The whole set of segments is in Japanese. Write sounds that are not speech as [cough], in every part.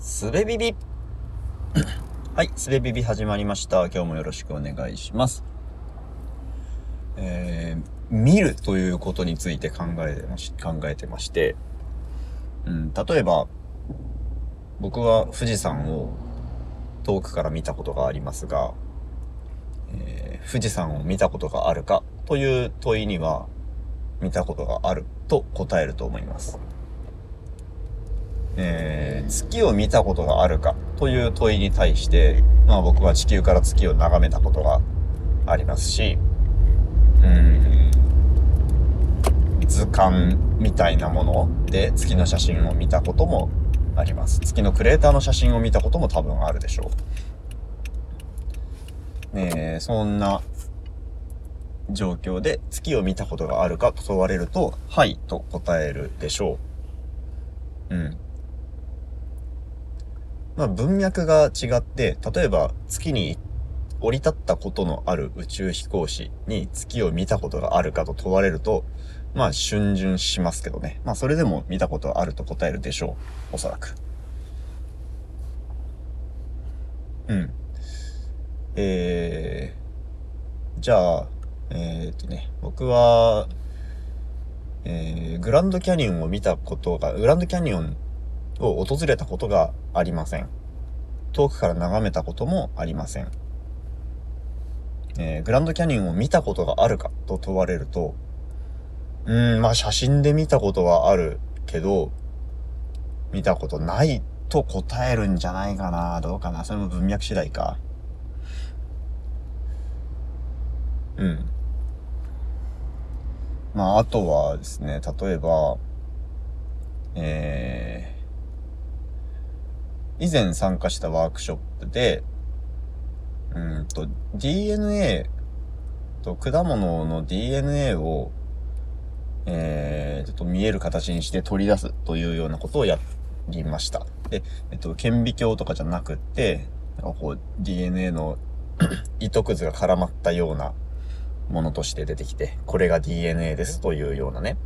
すべビビ [coughs] はい、すべビビ始まりました。今日もよろしくお願いします。えー、見るということについて考えてまし、考えてまして、うん、例えば、僕は富士山を遠くから見たことがありますが、えー富士山を見たことがあるかという問いには、見たことがあると答えると思います。えー月を見たことがあるかという問いに対して、まあ僕は地球から月を眺めたことがありますし、うん、図鑑みたいなもので月の写真を見たこともあります。月のクレーターの写真を見たことも多分あるでしょう。ねえ、そんな状況で月を見たことがあるかと問われると、はいと答えるでしょう。うん。まあ文脈が違って、例えば月に降り立ったことのある宇宙飛行士に月を見たことがあるかと問われると、まあ逡巡しますけどね。まあそれでも見たことあると答えるでしょう。おそらく。うん。えー、じゃあ、えーっとね、僕は、えー、グランドキャニオンを見たことが、グランドキャニオンを訪れたことがありません。遠くから眺めたこともありません。えーグランドキャニオンを見たことがあるかと問われると、うん、まあ写真で見たことはあるけど、見たことないと答えるんじゃないかな。どうかな。それも文脈次第か。うん。まあ、あとはですね、例えば、えー、以前参加したワークショップで、うんと、DNA と果物の DNA を、えー、ちょっと見える形にして取り出すというようなことをやりました。で、えっと、顕微鏡とかじゃなくて、なんかこう DNA の [clears throat] 糸くずが絡まったようなものとして出てきて、これが DNA ですというようなね、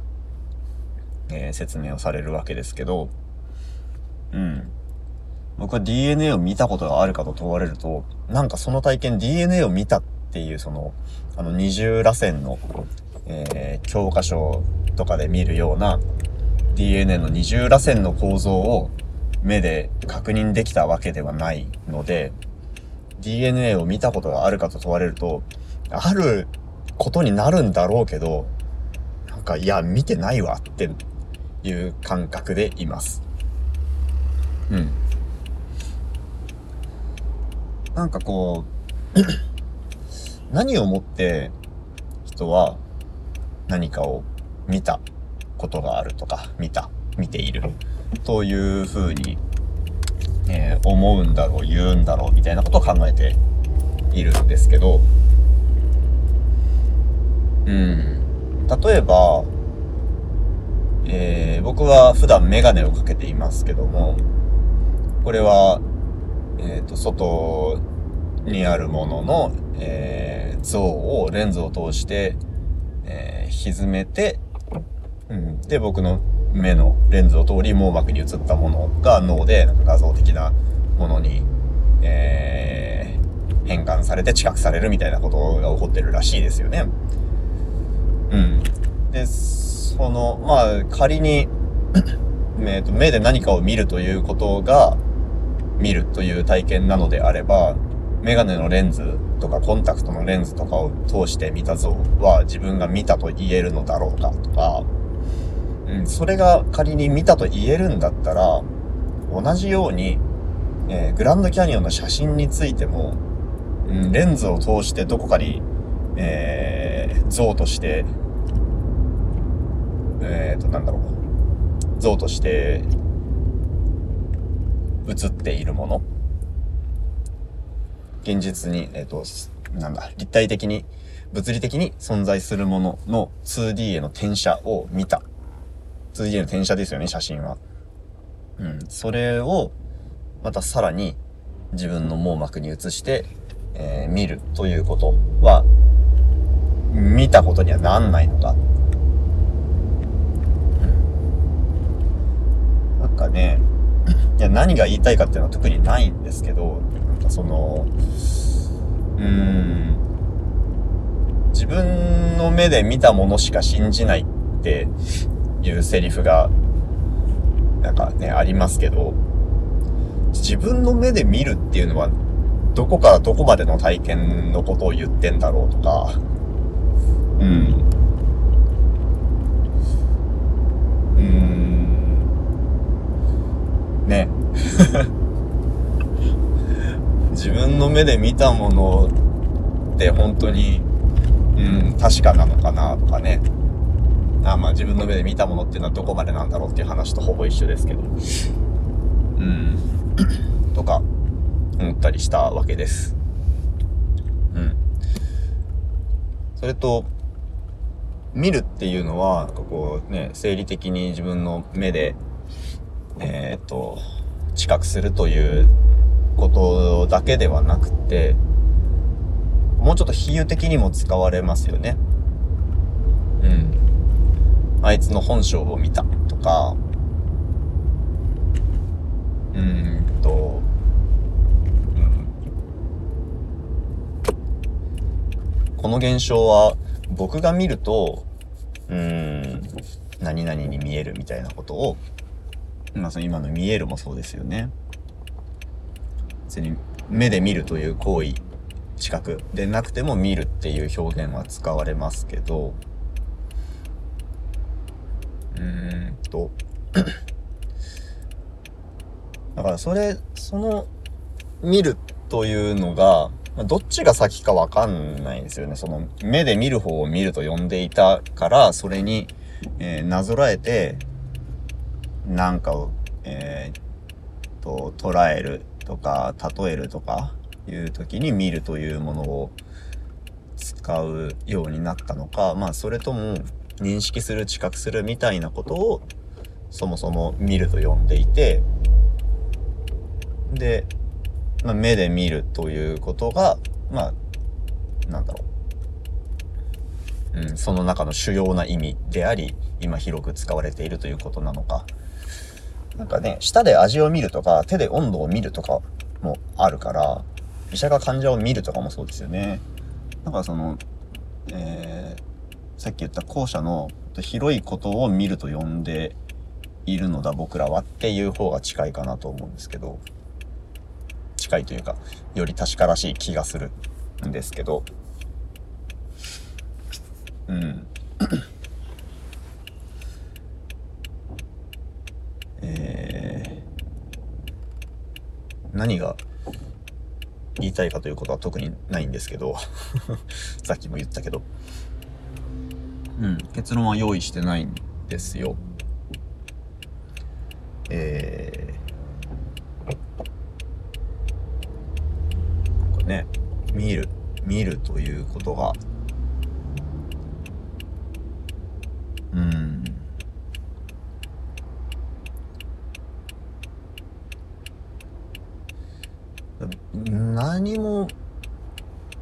えー説明をされるわけですけど、うん。僕は DNA を見たことがあるかと問われると、なんかその体験 DNA を見たっていうその、あの二重螺旋の、えー教科書とかで見るような DNA の二重螺旋の構造を目で確認できたわけではないので、DNA を見たことがあるかと問われると、あることになるんだろうけど、なんか、いや、見てないわっていう感覚でいます。うん。なんかこう、[clears throat] 何をもって人は何かを見たことがあるとか、見た、見ているというふうに、えー思うんだろう、言うんだろうみたいなことを考えているんですけど、うん。例えば、えー僕は普段メガネをかけていますけども、これは、えっ、と、外にあるものの、えー像を、レンズを通して、えー歪めて、うん、で、僕の目のレンズを通り網膜に映ったものが脳でなんか画像的なものに、えー変換されて知覚されるみたいなことが起こってるらしいですよね。うん。で、その、まあ、仮に、目で何かを見るということが、見るという体験なのであれば、メガネのレンズとかコンタクトのレンズとかを通して見た像は自分が見たと言えるのだろうかとか、うん、それが仮に見たと言えるんだったら、同じように、えーグランドキャニオンの写真についても、うん、レンズを通してどこかに、えー像として、えーと、なんだろう、像として映っているもの現実に、えっ、と、なんだ、立体的に、物理的に存在するものの 2D への転写を見た。2D への転写ですよね、写真は。うん。それを、またさらに自分の網膜に映して、えー見るということは、見たことにはなんないのだ。うん。なんかね、いや、何が言いたいかっていうのは特にないんですけど、なんかその、うーん、自分の目で見たものしか信じないっていうセリフが、なんかね、ありますけど、自分の目で見るっていうのは、どこからどこまでの体験のことを言ってんだろうとか、うん。[laughs] 自分の目で見たものって本当に、うん、確かなのかなとかね。あまあ自分の目で見たものっていうのはどこまでなんだろうっていう話とほぼ一緒ですけど。うん。とか、思ったりしたわけです。うん。それと、見るっていうのは、こうね、生理的に自分の目で、えー、っと、知覚するということだけではなくて、もうちょっと比喩的にも使われますよね。うん。あいつの本性を見たとか、うんと、うん、この現象は僕が見ると、うん、何々に見えるみたいなことを、まあその今の見えるもそうですよね。別に目で見るという行為、視覚でなくても見るっていう表現は使われますけど、うーんと [coughs] だからそれ、その、見るというのが、どっちが先かわかんないですよね。その、目で見る方を見ると呼んでいたから、それに、えー、なぞらえて、なんかを、えー、と、捉えるとか、例えるとか、いう時に見るというものを使うようになったのか、まあ、それとも、認識する、知覚するみたいなことを、そもそも見ると呼んでいて、で、まあ、目で見るということが、まあ、なんだろう。うん、その中の主要な意味であり、今広く使われているということなのか。なんかね、舌で味を見るとか、手で温度を見るとかもあるから、医者が患者を見るとかもそうですよね。だからその、えー、さっき言った後者の広いことを見ると呼んでいるのだ僕らはっていう方が近いかなと思うんですけど。近いというか、より確からしい気がするんですけど、うん。えー、何が言いたいかということは特にないんですけど [laughs] さっきも言ったけど、うん、結論は用意してないんですよ。えね、見る、見るということが、うん。何も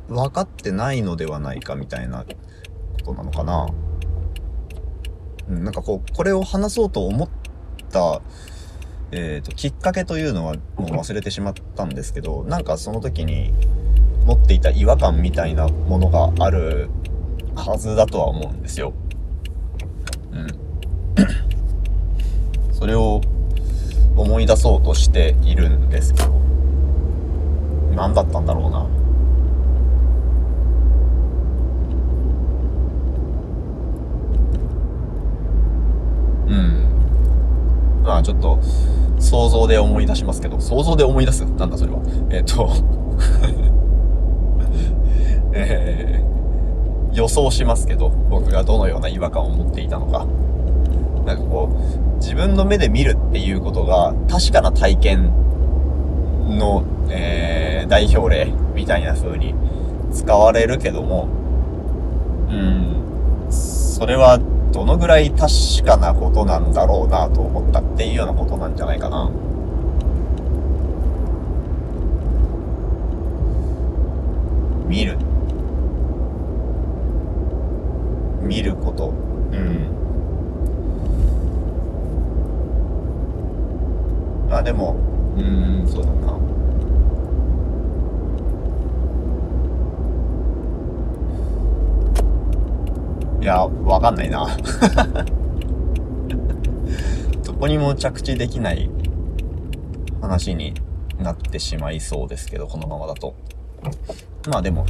分かってないのではないかみたいなことなのかな。うん、なんかこう、これを話そうと思った、えっ、ー、と、きっかけというのはもう忘れてしまったんですけど、なんかその時に、持っていた違和感みたいなものがあるはずだとは思うんですよ。うん。[clears throat] それを思い出そうとしているんですけど、何だったんだろうな。うん。まあちょっと、想像で思い出しますけど、想像で思い出す？なんだそれは。えっ、と [laughs] えー、予想しますけど、僕がどのような違和感を持っていたのか。なんかこう、自分の目で見るっていうことが確かな体験の、えー、代表例みたいな風に使われるけども、うん、それはどのぐらい確かなことなんだろうなと思ったっていうようなことなんじゃないかな。見る見ること。うん。まあでも、ーん、そうだな。いや、わかんないな。[laughs] どこにも着地できない話になってしまいそうですけど、このままだと。まあでも、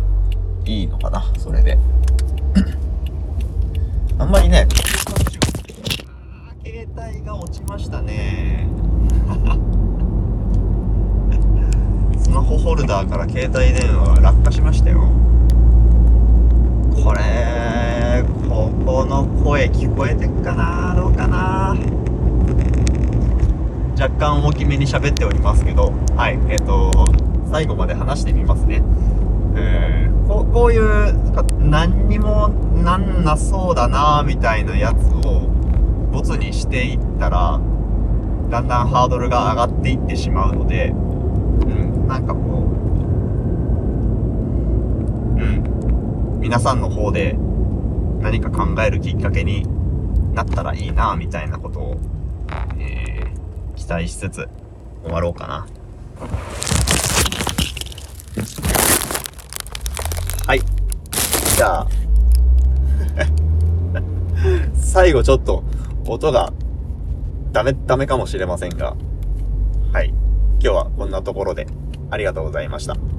いいのかな、それで。[coughs] あんまりね、携帯が落ちましたね。[laughs] スマホルダーから携帯電話が落下しましたよ。これ、ここの声聞こえてっかなどうかな若干大きめに喋っておりますけど、はい、えっ、ー、と、最後まで話してみますね。えー、ここういう、何にもなんなそうだなみたいなやつを、ボツにしていったら、だんだんハードルが上がっていってしまうので、うん、なんかこう、うん、皆さんの方で何か考えるきっかけになったらいいなみたいなことを、えー、期待しつつ終わろうかな。はい。じゃあ、[laughs] 最後ちょっと音がダメ、ダメかもしれませんが、はい。今日はこんなところでありがとうございました。